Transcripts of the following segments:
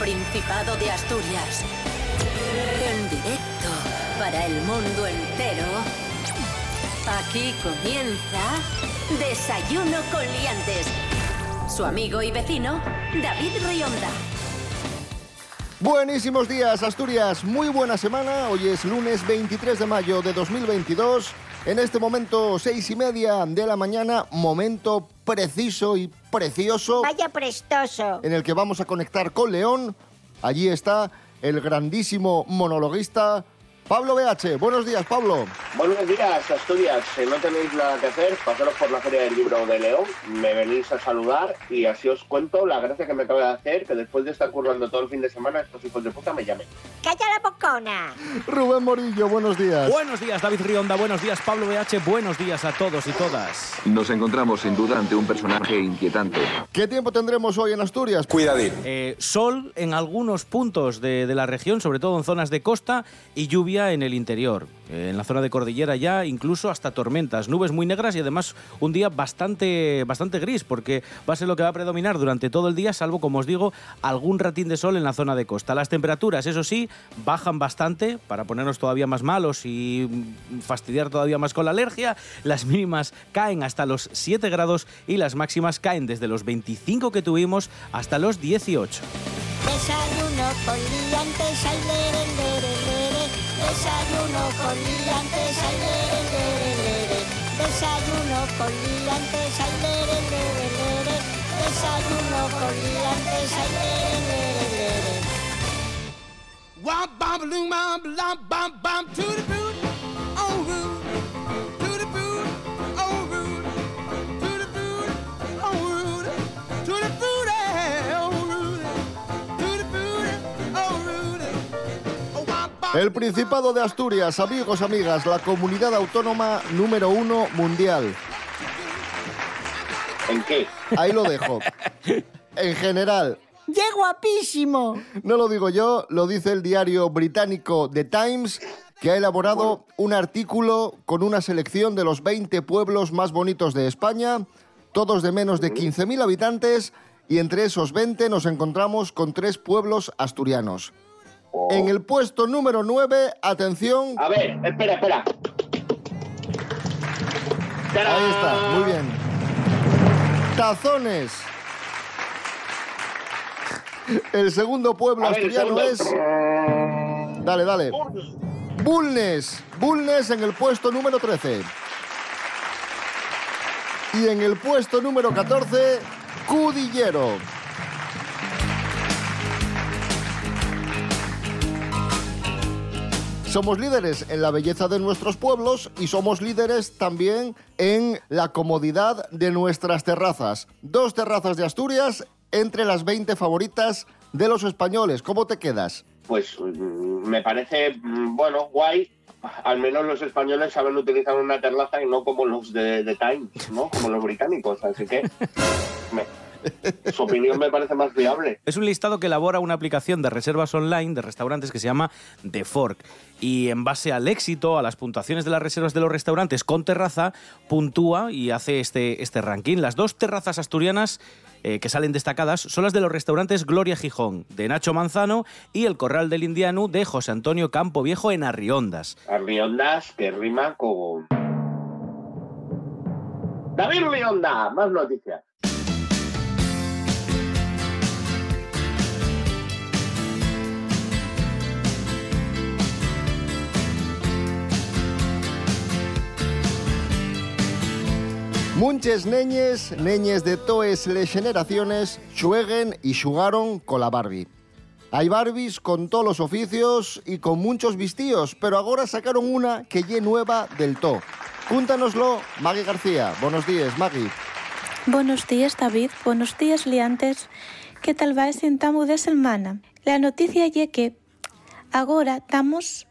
Principado de Asturias. En directo para el mundo entero. Aquí comienza Desayuno con Liantes. Su amigo y vecino, David Rionda. Buenísimos días, Asturias. Muy buena semana. Hoy es lunes 23 de mayo de 2022. En este momento, seis y media de la mañana, momento preciso y precioso Vaya prestoso. en el que vamos a conectar con León. Allí está el grandísimo monologuista Pablo BH. Buenos días, Pablo. Buenos días, Asturias. Si no tenéis nada que hacer, pasaros por la Feria del Libro de León, me venís a saludar y así os cuento la gracia que me acaba de hacer, que después de estar currando todo el fin de semana, estos hijos de puta me llamen. ¡Calla la bocona! Rubén Morillo, buenos días. Buenos días, David Rionda. Buenos días, Pablo BH. Buenos días a todos y todas. Nos encontramos sin duda ante un personaje inquietante. ¿Qué tiempo tendremos hoy en Asturias? Cuidadín. Eh, sol en algunos puntos de, de la región, sobre todo en zonas de costa, y lluvia en el interior. Eh, en la zona de cordillera ya incluso hasta tormentas, nubes muy negras y además un día bastante, bastante gris, porque va a ser lo que va a predominar durante todo el día, salvo, como os digo, algún ratín de sol en la zona de costa. Las temperaturas, eso sí, bajan bastante para ponernos todavía más malos y fastidiar todavía más con la alergia. Las mínimas caen hasta los 7 grados y las máximas caen desde los 25 que tuvimos hasta los 18. Desayuno con. Desayuno con liantes, ay, lere, lere. Desayuno con liantes, ay, lere. Desayuno con liantes, ay, the El Principado de Asturias, amigos, amigas, la comunidad autónoma número uno mundial. ¿En qué? Ahí lo dejo. En general, ¡Qué guapísimo! no lo digo yo, lo dice el diario británico The Times, que ha elaborado un artículo con una selección de los 20 pueblos más bonitos de España, todos de menos de 15.000 habitantes, y entre esos 20 nos encontramos con tres pueblos asturianos. En el puesto número 9, atención, A ver, espera, espera. ahí está, muy bien. Tazones. El segundo pueblo ver, asturiano segundo. es... Dale, dale. Bulnes. Bulnes en el puesto número 13. Y en el puesto número 14, Cudillero. Somos líderes en la belleza de nuestros pueblos y somos líderes también en la comodidad de nuestras terrazas. Dos terrazas de Asturias entre las 20 favoritas de los españoles. ¿Cómo te quedas? Pues mm, me parece, mm, bueno, guay. Al menos los españoles saben utilizar una terraza y no como los de, de Times, ¿no? Como los británicos. Así que me- su opinión me parece más viable. Es un listado que elabora una aplicación de reservas online de restaurantes que se llama The Fork. Y en base al éxito, a las puntuaciones de las reservas de los restaurantes con terraza, puntúa y hace este, este ranking. Las dos terrazas asturianas eh, que salen destacadas son las de los restaurantes Gloria Gijón, de Nacho Manzano, y el Corral del Indiano, de José Antonio Campo Viejo en Arriondas. Arriondas que rima con. David Rionda, más noticias. Munches neñes, neñes de toes les generaciones, xueguen y xugaron con la Barbie. Hay Barbies con todos los oficios y con muchos vistíos, pero ahora sacaron una que lle nueva del to. Cúntanoslo, Maggie García. Buenos días, Maggie. Buenos días, David. Buenos días, liantes. Que tal vai sentamos de semana? La noticia lle que agora estamos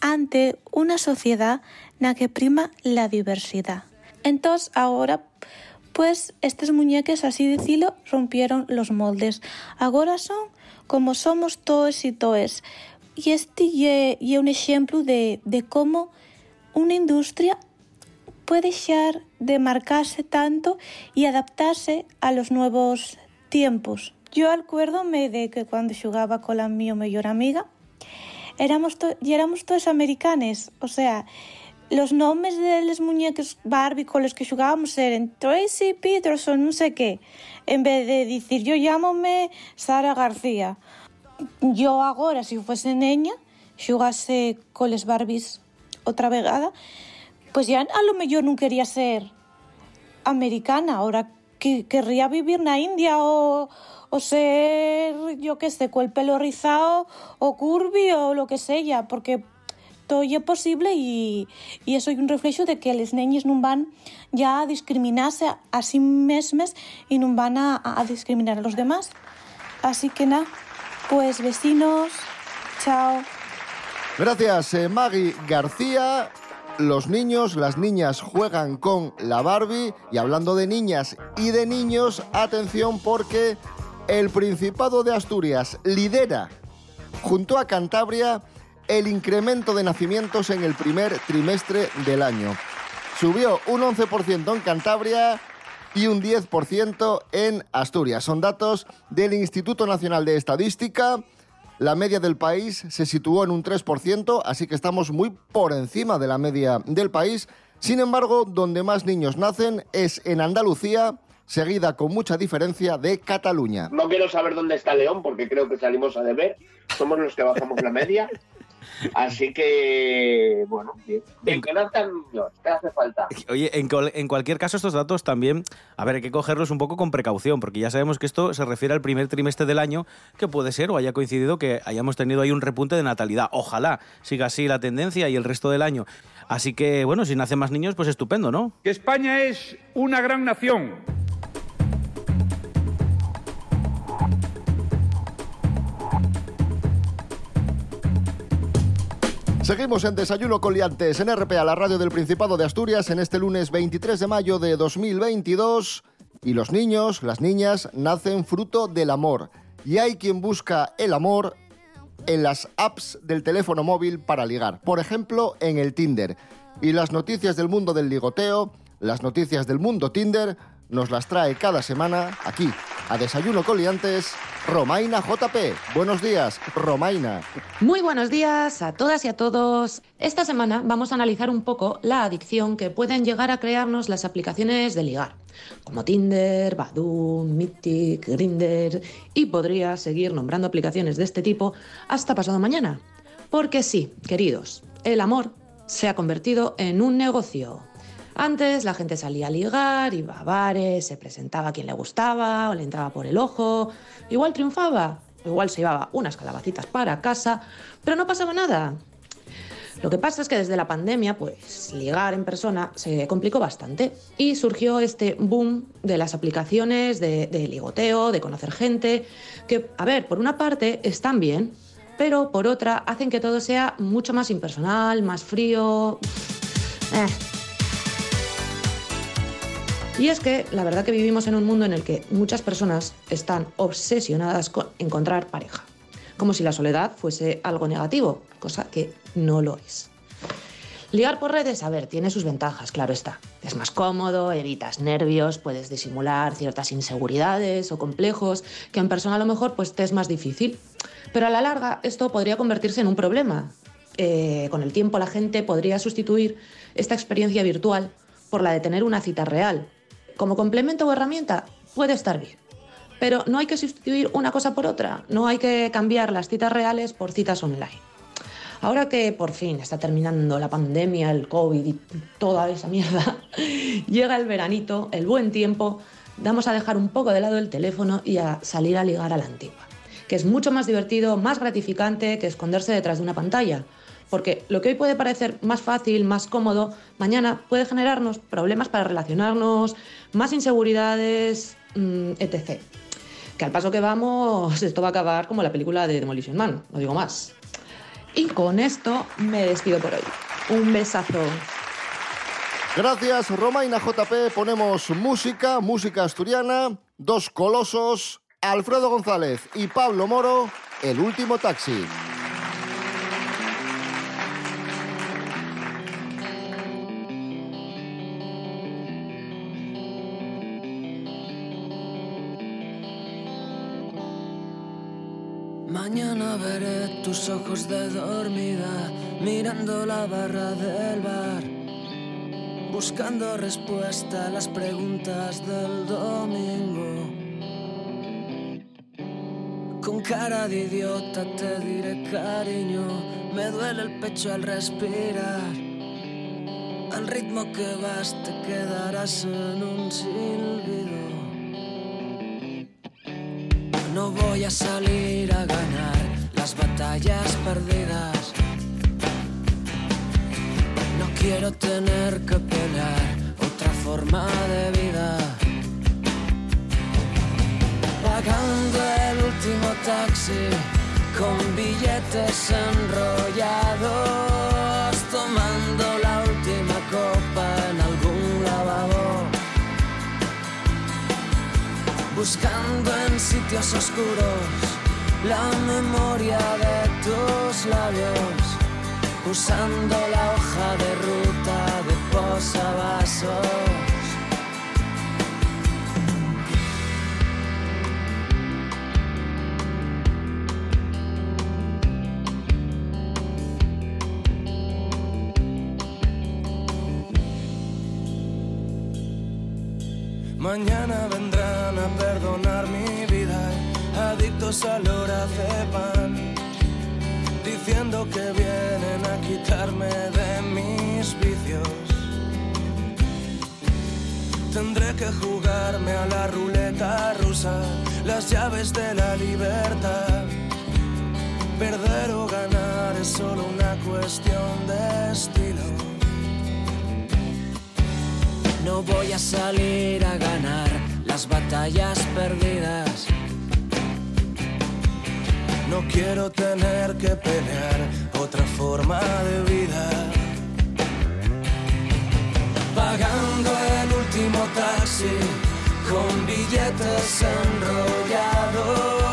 ante una sociedad na que prima la diversidad. Entonces, ahora, pues, estas muñeques, así decirlo, rompieron los moldes. Ahora son como somos todos y toes. Y este lle, lle un ejemplo de, de cómo una industria puede dejar de marcarse tanto y adaptarse a los nuevos tiempos. yo acuérdome de que cuando xogaba cola mi mellor amiga, éramos to éramos americanes, o sea, los nomes de los muñecos Barbie con los que xogábamos eran Tracy Peterson, non sei qué. En vez de dicir, yo llámome Sara García. Yo agora, se si fuese neña, xogase coles Barbies outra vegada, pois ya a lo mellor non quería ser americana, ahora que querría vivir na India o, o ser, yo que sé, co el pelo rizado o curvi o lo que sea, porque todo é posible e, e eso é un reflexo de que les neñes non van ya a discriminarse a, sí mesmes e non van a, a discriminar a los demás. Así que nada, pues vecinos, chao. Gracias, eh, Maggie García. Los niños, las niñas juegan con la Barbie y hablando de niñas y de niños, atención porque el Principado de Asturias lidera junto a Cantabria el incremento de nacimientos en el primer trimestre del año. Subió un 11% en Cantabria y un 10% en Asturias. Son datos del Instituto Nacional de Estadística. La media del país se situó en un 3%, así que estamos muy por encima de la media del país. Sin embargo, donde más niños nacen es en Andalucía, seguida con mucha diferencia de Cataluña. No quiero saber dónde está León porque creo que salimos a deber. Somos los que bajamos la media. Así que, bueno, bien. bien que nazcan niños, ¿qué hace falta? Oye, en, en cualquier caso, estos datos también, a ver, hay que cogerlos un poco con precaución, porque ya sabemos que esto se refiere al primer trimestre del año, que puede ser o haya coincidido que hayamos tenido ahí un repunte de natalidad. Ojalá siga así la tendencia y el resto del año. Así que, bueno, si nacen más niños, pues estupendo, ¿no? que España es una gran nación. Seguimos en Desayuno Coliantes en RPA, la radio del Principado de Asturias, en este lunes 23 de mayo de 2022. Y los niños, las niñas, nacen fruto del amor. Y hay quien busca el amor en las apps del teléfono móvil para ligar. Por ejemplo, en el Tinder. Y las noticias del mundo del ligoteo, las noticias del mundo Tinder, nos las trae cada semana aquí, a Desayuno Coliantes, Romaina JP. Buenos días, Romaina. Muy buenos días a todas y a todos. Esta semana vamos a analizar un poco la adicción que pueden llegar a crearnos las aplicaciones de ligar, como Tinder, Badoo, Mythic, Grindr y podría seguir nombrando aplicaciones de este tipo hasta pasado mañana. Porque sí, queridos, el amor se ha convertido en un negocio. Antes la gente salía a ligar, iba a bares, se presentaba a quien le gustaba o le entraba por el ojo, igual triunfaba, igual se llevaba unas calabacitas para casa, pero no pasaba nada. Lo que pasa es que desde la pandemia, pues ligar en persona se complicó bastante y surgió este boom de las aplicaciones de, ligoteo, de conocer gente, que, a ver, por una parte están bien, pero por otra hacen que todo sea mucho más impersonal, más frío. Eh, y es que la verdad que vivimos en un mundo en el que muchas personas están obsesionadas con encontrar pareja, como si la soledad fuese algo negativo, cosa que no lo es. Ligar por redes, a ver, tiene sus ventajas, claro está. Es más cómodo, evitas nervios, puedes disimular ciertas inseguridades o complejos que en persona a lo mejor pues te es más difícil. Pero a la larga esto podría convertirse en un problema. Eh, con el tiempo la gente podría sustituir esta experiencia virtual por la de tener una cita real. Como complemento o herramienta puede estar bien. Pero no hay que sustituir una cosa por otra, no hay que cambiar las citas reales por citas online. Ahora que por fin está terminando la pandemia, el COVID y toda esa mierda, llega el veranito, el buen tiempo, vamos a dejar un poco de lado el teléfono y a salir a ligar a la antigua, que es mucho más divertido, más gratificante que esconderse detrás de una pantalla. Porque lo que hoy puede parecer más fácil, más cómodo, mañana puede generarnos problemas para relacionarnos, más inseguridades, mm, etc. Que al paso que vamos, esto va a acabar como la película de Demolition Man, no digo más. Y con esto me despido por hoy. Un besazo. Gracias, Romaina JP. Ponemos música, música asturiana, dos colosos, Alfredo González y Pablo Moro, el último taxi. Mañana veré tus ojos de dormida mirando la barra del bar, buscando respuesta a las preguntas del domingo. Con cara de idiota te diré cariño, me duele el pecho al respirar. Al ritmo que vas te quedarás en un silbido. Voy a salir a ganar las batallas perdidas. No quiero tener que pelear otra forma de vida. Pagando el último taxi con billetes enrollados, tomando buscando en sitios oscuros la memoria de tus labios, usando la hoja de ruta de posavasos. Mañana vendrán a perdonar mi vida, adictos al pan, diciendo que vienen a quitarme de mis vicios. Tendré que jugarme a la ruleta rusa, las llaves de la libertad. Perder o ganar es solo una cuestión de estilo. No voy a salir a ganar las batallas perdidas. No quiero tener que pelear otra forma de vida. Pagando el último taxi con billetes enrollados,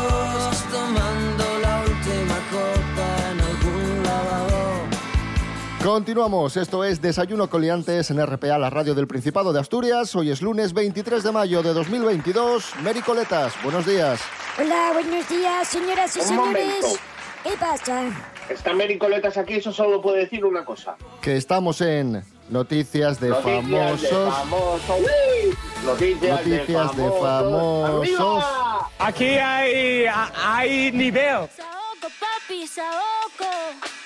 Continuamos, esto es Desayuno Coliantes en RPA, la radio del Principado de Asturias. Hoy es lunes 23 de mayo de 2022. Mary Coletas, buenos días. Hola, buenos días, señoras y Un señores. momento. ¿Qué pasa? Está Mary Coletas aquí, eso solo puede decir una cosa. Que estamos en Noticias de Noticias Famosos. de famosos. ¡Uy! Noticias, Noticias de de famosos. Aquí hay, hay nivel. Saoco, papi, saoco.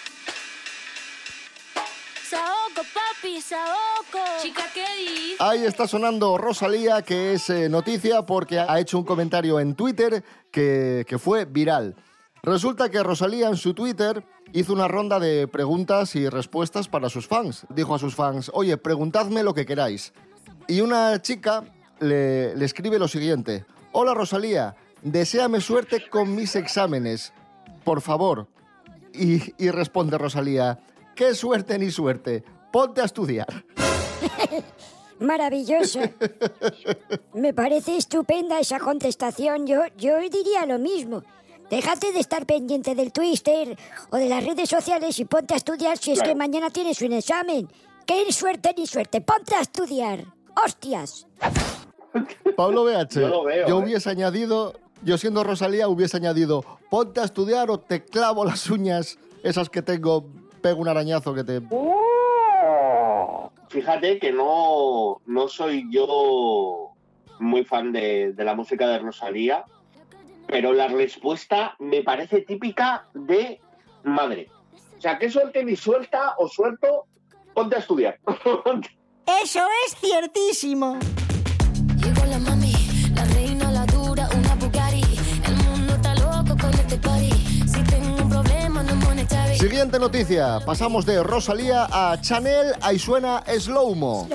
Saoco, papi, saoco. Chica, ¿qué dices? Ahí está sonando Rosalía, que es eh, noticia porque ha hecho un comentario en Twitter que, que fue viral. Resulta que Rosalía en su Twitter hizo una ronda de preguntas y respuestas para sus fans. Dijo a sus fans, oye, preguntadme lo que queráis. Y una chica le, le escribe lo siguiente, hola Rosalía, deséame suerte con mis exámenes, por favor. Y, y responde Rosalía, qué suerte ni suerte, ponte a estudiar. Maravilloso. Me parece estupenda esa contestación. Yo, yo diría lo mismo. Déjate de estar pendiente del Twitter o de las redes sociales y ponte a estudiar si es que mañana tienes un examen. Qué suerte ni suerte. Ponte a estudiar. ¡Hostias! Pablo BH, Yo lo veo, yo ¿eh? hubiese añadido, yo siendo Rosalía hubiese añadido, ponte a estudiar o te clavo las uñas, esas que tengo, pego un arañazo que te... Fíjate que no, no soy yo muy fan de, de la música de Rosalía, pero la respuesta me parece típica de madre. O sea, que suelte ni suelta o suelto, ponte a estudiar. Eso es ciertísimo. Siguiente noticia, pasamos de Rosalía a Chanel, ahí suena Slow Mo.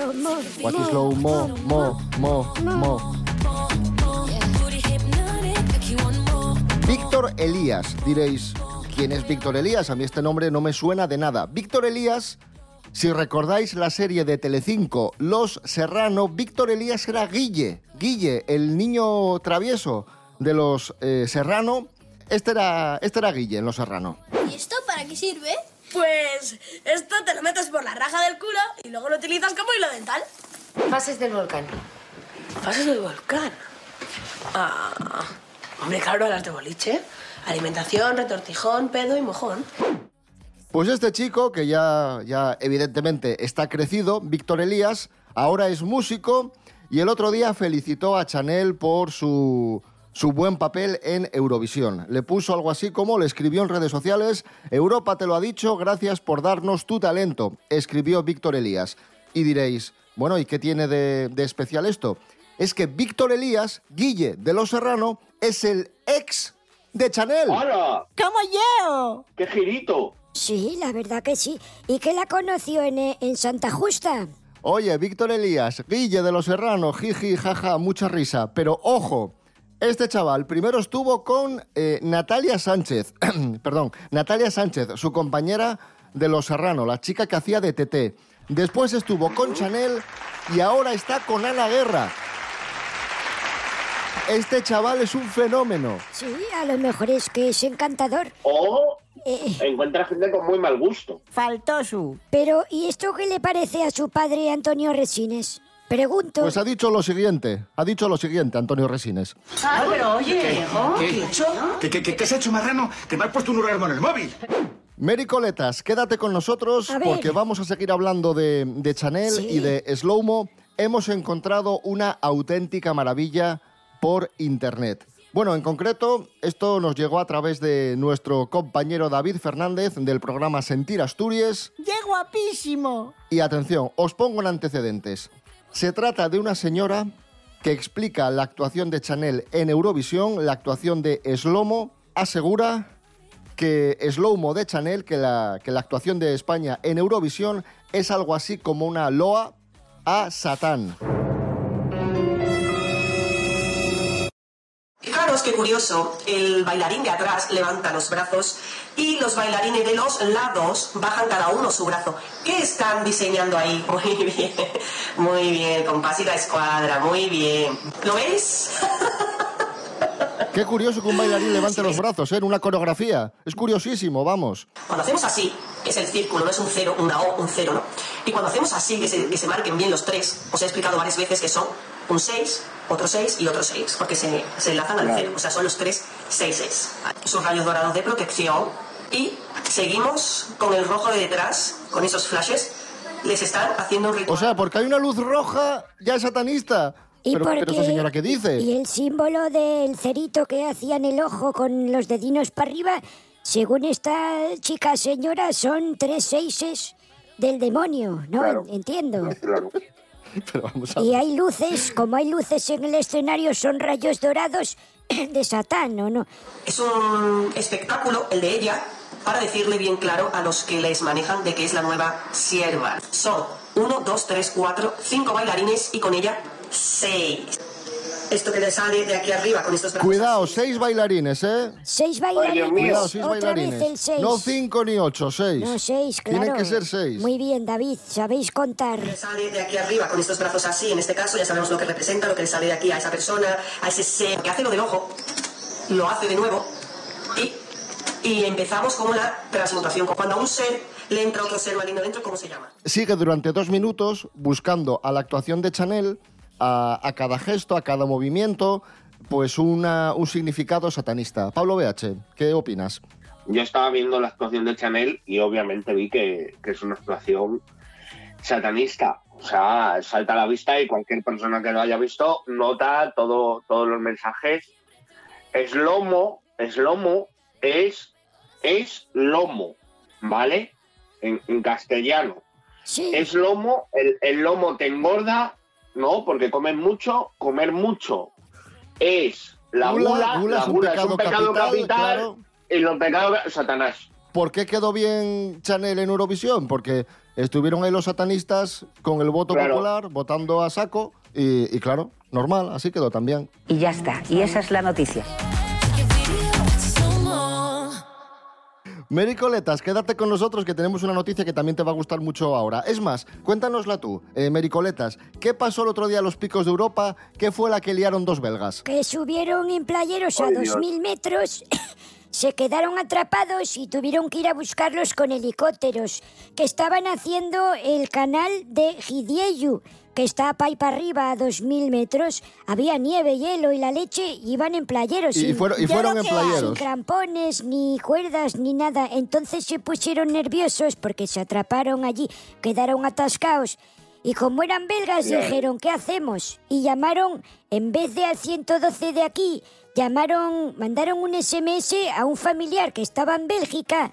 What is mo, slow mo, mo, mo, mo. Víctor Elías, diréis, ¿quién es Víctor Elías? A mí este nombre no me suena de nada. Víctor Elías, si recordáis la serie de Telecinco, Los Serrano, Víctor Elías era Guille, Guille, el niño travieso de los eh, Serrano. Este era, este era Guille en Los Serrano. ¿Y esto para qué sirve? Pues esto te lo metes por la raja del culo y luego lo utilizas como hilo dental. Fases del volcán. Fases del volcán. Ah, Hombre, claro, las de boliche. Alimentación, retortijón, pedo y mojón. Pues este chico, que ya, ya evidentemente está crecido, Víctor Elías, ahora es músico y el otro día felicitó a Chanel por su, su buen papel en Eurovisión. Le puso algo así como, le escribió en redes sociales, Europa te lo ha dicho, gracias por darnos tu talento, escribió Víctor Elías. Y diréis, bueno, ¿y qué tiene de, de especial esto? Es que Víctor Elías, Guille de Los Serrano, es el ex de Chanel. ¡Hola! ¡Como yo! ¡Qué girito! Sí, la verdad que sí. ¿Y que la conoció en, eh, en Santa Justa? Oye, Víctor Elías, Guille de los Serranos, jiji, jaja, mucha risa. Pero ojo, este chaval primero estuvo con eh, Natalia Sánchez, perdón, Natalia Sánchez, su compañera de los Serrano, la chica que hacía de TT. Después estuvo con Chanel y ahora está con Ana Guerra. Este chaval es un fenómeno. Sí, a lo mejor es que es encantador. O Eh, encuentra gente con muy mal gusto. faltó su. Pero, ¿y esto qué le parece a su padre Antonio Resines? Pregunto. Pues ha dicho lo siguiente, ha dicho lo siguiente Antonio Resines. Ah, pero oye, ¿Qué? ¿Qué, qué, qué, qué has hecho, marrano? Que me has puesto un orgasmo en el móvil. Mary Coletas, quédate con nosotros porque vamos a seguir hablando de, de Chanel Sí. y de Slowmo. Hemos encontrado una auténtica maravilla por internet. Bueno, en concreto, esto nos llegó a través de nuestro compañero David Fernández del programa Sentir Asturias. ¡Qué guapísimo! Y atención, os pongo en antecedentes. Se trata de una señora que explica la actuación de Chanel en Eurovisión, la actuación de Slomo, asegura que Slowmo de Chanel, que la, que la actuación de España en Eurovisión es algo así como una loa a Satán. Qué curioso, el bailarín de atrás levanta los brazos y los bailarines de los lados bajan cada uno su brazo. ¿Qué están diseñando ahí? Muy bien, muy bien, compás y la escuadra, muy bien. ¿Lo veis? Qué curioso que un bailarín levante los brazos ¿eh? en una coreografía. Es curiosísimo, vamos. Cuando hacemos así, que es el círculo, no es un cero, una O, un cero, ¿no? Y cuando hacemos así, que se, que se marquen bien los tres, os he explicado varias veces que son un 6, otro 6 y otro 6, porque se, se enlazan al cero, o sea, son los tres 6 6. Sus rayos dorados de protección y seguimos con el rojo de detrás, con esos flashes, les están haciendo un ritual. O sea, porque hay una luz roja, ya es satanista. ¿Y Pero, qué? señora, ¿qué dice? Y el símbolo del cerito que hacía en el ojo con los dedinos para arriba, según esta chica señora, son tres seises del demonio, ¿no? Claro. Entiendo. Pero vamos a Y hay luces, como hay luces en el escenario, son rayos dorados de Satán, ¿o no? Es un espectáculo, el de ella, para decirle bien claro a los que les manejan de que es la nueva sierva. Son uno, dos, tres, cuatro, cinco bailarines y con ella seis. Esto que le sale de aquí arriba con estos brazos. Cuidado, seis bailarines, ¿eh? Seis bailarines, Cuidado, seis otra bailarines. vez el seis. No cinco ni ocho, seis. No, seis, claro. Tienen que ser seis. Muy bien, David, sabéis contar. Le sale de aquí arriba con estos brazos así, en este caso ya sabemos lo que representa, lo que le sale de aquí a esa persona, a ese ser que hace lo del ojo, lo hace de nuevo y, y empezamos con la transmutación. Cuando a un ser le entra otro ser maligno dentro, ¿cómo se llama? Sigue durante dos minutos buscando a la actuación de Chanel, a, a cada gesto, a cada movimiento, pues una, un significado satanista. Pablo BH, ¿qué opinas? Yo estaba viendo la actuación de Chanel y obviamente vi que, que es una actuación satanista. O sea, salta a la vista y cualquier persona que lo haya visto nota todo, todos los mensajes. Es lomo, es lomo, es, es lomo, ¿vale? En, en castellano. Es lomo, el, el lomo te engorda, ¿no? Porque comes mucho, comer mucho es la Gula, gula, gula la es un gula pecado es un pecado capital, capital, claro. y los pecados Satanás. ¿Por qué quedó bien Chanel en Eurovisión? Porque estuvieron ahí los satanistas con el voto Claro. popular, votando a saco, y, y claro, normal, así quedó también. Y ya está. Y esa es la noticia. Mary Coletas, quédate con nosotros que tenemos una noticia que también te va a gustar mucho ahora. Es más, cuéntanosla tú, eh, Mary Coletas. ¿Qué pasó el otro día a los picos de Europa? ¿Qué fue la que liaron dos belgas? Que subieron en playeros a Ay, Dios. 2.000 metros, se quedaron atrapados y tuvieron que ir a buscarlos con helicópteros, que estaban haciendo el canal de Hidieyu, que está para arriba a 2.000 metros. Había nieve, hielo y la leche, y iban en playeros. Y- y sin- fueron- y fueron en sin playeros. crampones, ni cuerdas, ni nada. Entonces se pusieron nerviosos porque se atraparon allí, quedaron atascados. Y como eran belgas, dijeron, ¿qué hacemos? Y llamaron, en vez de al 112 de aquí, llamaron, mandaron un SMS a un familiar que estaba en Bélgica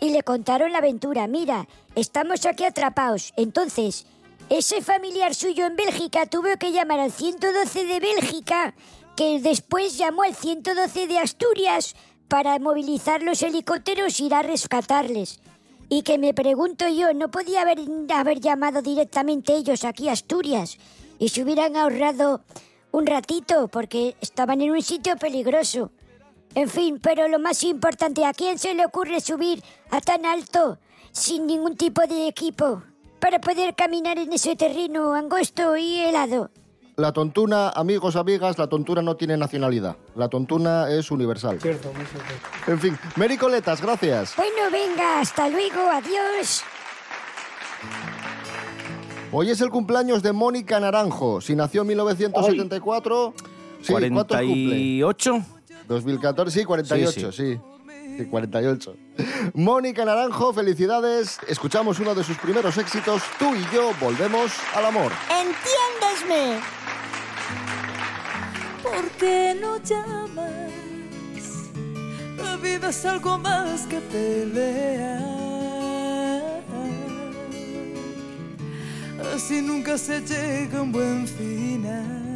y le contaron la aventura. Mira, estamos aquí atrapados. Entonces, ese familiar suyo en Bélgica tuvo que llamar al 112 de Bélgica, que después llamó al 112 de Asturias para movilizar los helicópteros y ir a rescatarles. Y que me pregunto yo, ¿no podía haber, haber llamado directamente ellos aquí a Asturias? Y se hubieran ahorrado un ratito, porque estaban en un sitio peligroso. En fin, pero lo más importante, ¿a quién se le ocurre subir a tan alto sin ningún tipo de equipo para poder caminar en ese terreno angosto y helado? La tontuna, amigos, amigas, la tontuna no tiene nacionalidad. La tontuna es universal. Cierto, muy cierto. En fin, Mary Coletas, gracias. Bueno, venga, hasta luego, adiós. Hoy es el cumpleaños de Mónica Naranjo. Si nació en 1974... Sí, ¿cuántos cumple? 48. 2014, sí, 48, sí. Sí, 48. Mónica Naranjo, felicidades. Escuchamos uno de sus primeros éxitos. Tú y yo volvemos al amor. Entiéndesme. ¿Por qué no llamas? La vida es algo más que pelea. Así nunca se llega a un buen final.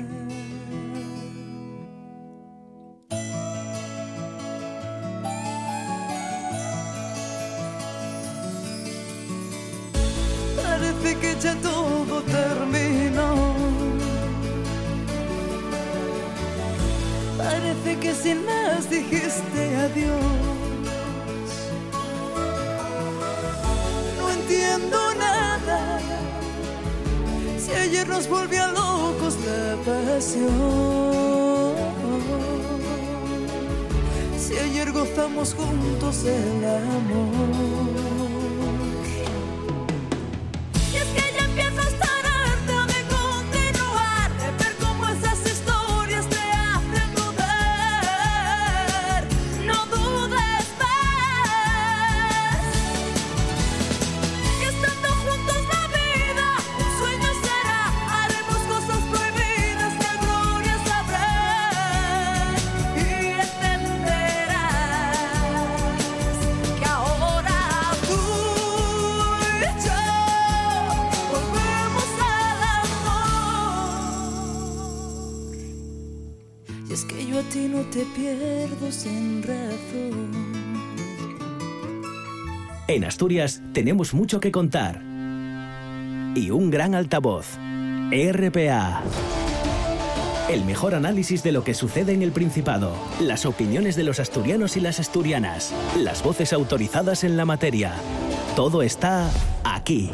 Gozamos juntos el amor. Asturias tenemos mucho que contar. Y un gran altavoz. RPA. El mejor análisis de lo que sucede en el Principado. Las opiniones de los asturianos y las asturianas. Las voces autorizadas en la materia. Todo está aquí.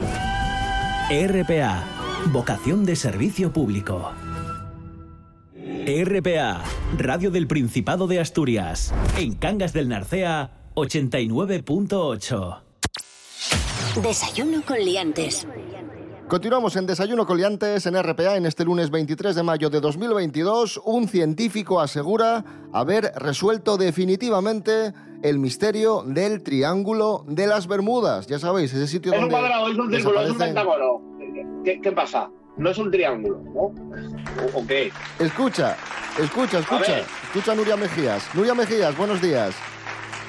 RPA. Vocación de servicio público. RPA. Radio del Principado de Asturias. En Cangas del Narcea, 89.8. Desayuno con liantes. Continuamos en Desayuno Coliantes en RPA en este lunes 23 de mayo de 2022. Un científico asegura haber resuelto definitivamente el misterio del Triángulo de las Bermudas. Ya sabéis, ese sitio Es un donde cuadrado, es un círculo, es un pentágono. ¿Qué, qué pasa? No es un triángulo, ¿no? ¿O, qué? Escucha, escucha, escucha. Escucha a Nuria Mejías. Nuria Mejías, buenos días.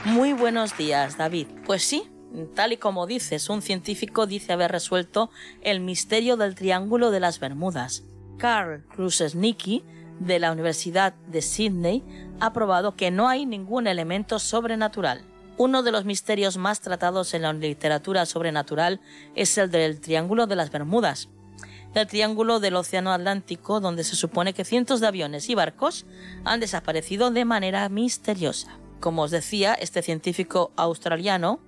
Muy buenos días, David. Pues sí, tal y como dices, un científico dice haber resuelto el misterio del Triángulo de las Bermudas. Karl Kruszelnicki, de la Universidad de Sydney, ha probado que no hay ningún elemento sobrenatural. Uno de los misterios más tratados en la literatura sobrenatural es el del Triángulo de las Bermudas, del Triángulo del Océano Atlántico, donde se supone que cientos de aviones y barcos han desaparecido de manera misteriosa. Como os decía, este científico australiano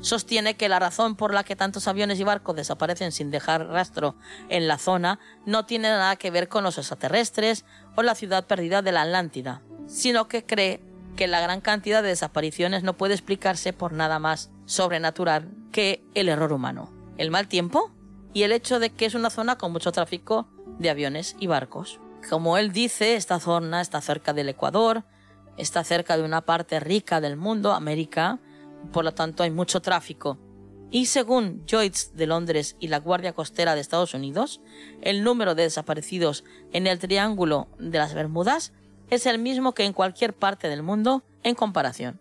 sostiene que la razón por la que tantos aviones y barcos desaparecen sin dejar rastro en la zona no tiene nada que ver con los extraterrestres o la ciudad perdida de la Atlántida, sino que cree que la gran cantidad de desapariciones no puede explicarse por nada más sobrenatural que el error humano, el mal tiempo y el hecho de que es una zona con mucho tráfico de aviones y barcos. Como él dice, esta zona está cerca del Ecuador, está cerca de una parte rica del mundo, América, por lo tanto hay mucho tráfico. Y según Joyce de Londres y la Guardia Costera de Estados Unidos, el número de desaparecidos en el Triángulo de las Bermudas es el mismo que en cualquier parte del mundo en comparación.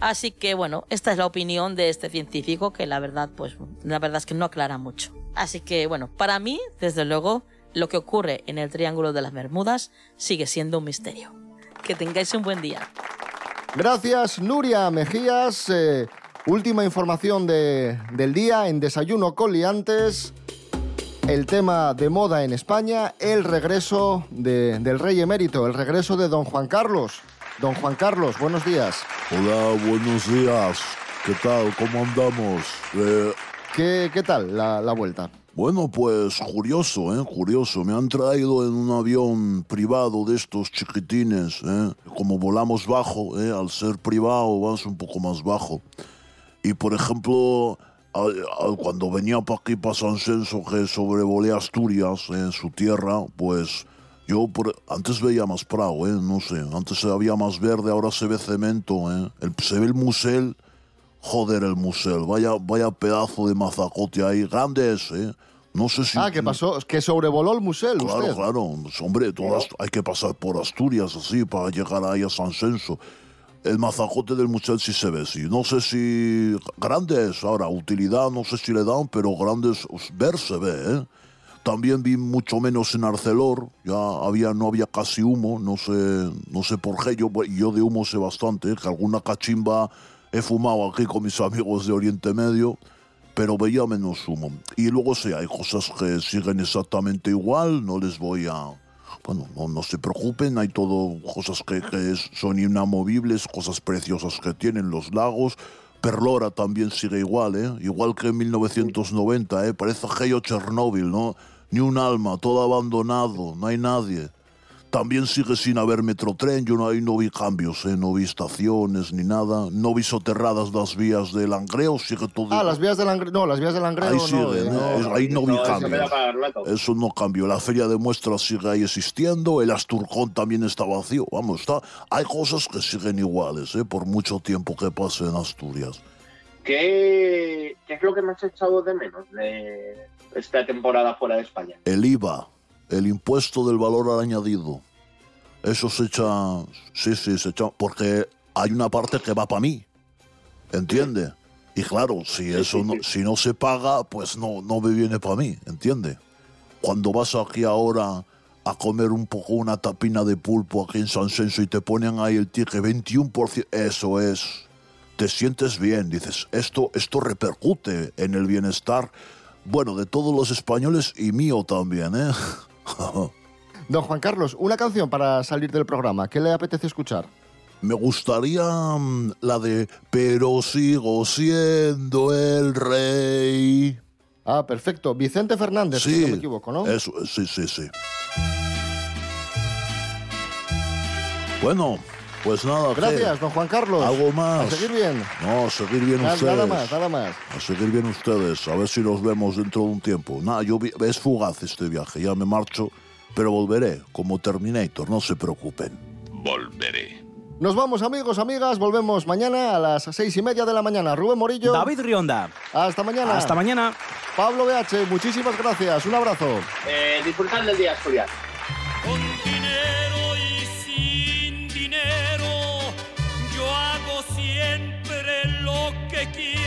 Así que bueno, esta es la opinión de este científico que la verdad pues la verdad es que no aclara mucho. Así que bueno, para mí, desde luego, lo que ocurre en el Triángulo de las Bermudas sigue siendo un misterio. Que tengáis un buen día. Gracias, Nuria Mejías. Eh, última información de- del día en Desayuno con Liantes. El tema de moda en España, el regreso de- del rey emérito, el regreso de don Juan Carlos. Don Juan Carlos, buenos días. Hola, buenos días. ¿Qué tal? ¿Cómo andamos? Eh, ¿Qué, qué tal la, la vuelta? Bueno, pues curioso, ¿eh? Curioso. Me han traído en un avión privado de estos chiquitines, ¿eh? Como volamos bajo, ¿eh? Al ser privado vas un poco más bajo. Y, por ejemplo, al- cuando venía para aquí, para San Censo, que sobrevolé Asturias, en su tierra, pues yo antes veía más prado, ¿eh? No sé, antes había más verde, ahora se ve cemento, ¿eh? El- se ve el musel, joder el musel, vaya, vaya pedazo de mazacote ahí, grandes, ¿eh? No sé si... Ah, ¿qué pasó? Que sobrevoló el museo Claro, usted. claro. Pues, hombre, todas, hay que pasar por Asturias así para llegar ahí a San Censo. El mazacote del musel sí se ve, sí. No sé si grandes, ahora, utilidad no sé si le dan, pero grandes, pues, ver se ve, ¿eh? También vi mucho menos en Arcelor, ya había, no había casi humo, no sé, no sé por qué, yo, yo de humo sé bastante, ¿eh? que alguna cachimba he fumado aquí con mis amigos de Oriente Medio, pero veía menos humo. Y luego sí, hay cosas que siguen exactamente igual, no les voy a... Bueno, no, no se preocupen, hay todo cosas que, son inamovibles, cosas preciosas que tienen los lagos. Perlora también sigue igual, ¿eh? Igual que en 1990, ¿eh? Parece aquello Chernóbil, ¿no? Ni un alma, todo abandonado, no hay nadie. También sigue sin haber metrotren, yo no, ahí no vi cambios, ¿eh? No vi estaciones ni nada, no vi soterradas las vías del Langreo, sigue todo Ah, las vías del Langreo. No, las vías del Langreo Ahí no. sigue, eh, ¿no? Es- ahí no vi No, eso me cambios. Eso no cambió. La feria de muestras sigue ahí existiendo. El Asturcón también está vacío. Vamos, está. Hay cosas que siguen iguales, ¿eh? por mucho tiempo que pase en Asturias. ¿Qué, ¿Qué es lo que me has echado de menos de esta temporada fuera de España? El IVA, el impuesto del valor añadido. Eso se echa. Sí, sí, se echa. Porque hay una parte que va para mí. ¿Entiende? Y claro, si eso no, si no se paga, pues no, no me viene para mí, ¿entiende? Cuando vas aquí ahora a comer un poco una tapina de pulpo aquí en San Censo y te ponen ahí el ticket 21%, eso es. Te sientes bien, dices, esto, esto repercute en el bienestar, bueno, de todos los españoles y mío también, ¿eh? Don Juan Carlos, una canción para salir del programa. ¿Qué le apetece escuchar? Me gustaría mm, la de Pero sigo siendo el rey. Ah, perfecto. Vicente Fernández, si Sí, no me equivoco, ¿no? Eso, sí, sí, sí. Bueno, pues nada. ¿qué? Gracias, don Juan Carlos. ¿Algo más? A seguir bien. No, a seguir bien Nada- ustedes. nada más, nada más. A seguir bien ustedes. A ver si nos vemos dentro de un tiempo. Nada, yo vi- es fugaz este viaje. Ya me marcho, pero volveré como Terminator. No se preocupen. Volveré. Nos vamos, amigos, amigas. Volvemos mañana a las seis y media de la mañana. Rubén Morillo. David Rionda. Hasta mañana. Hasta mañana. Pablo BH, muchísimas gracias. Un abrazo. Eh, disfrutad del día asturiano. Que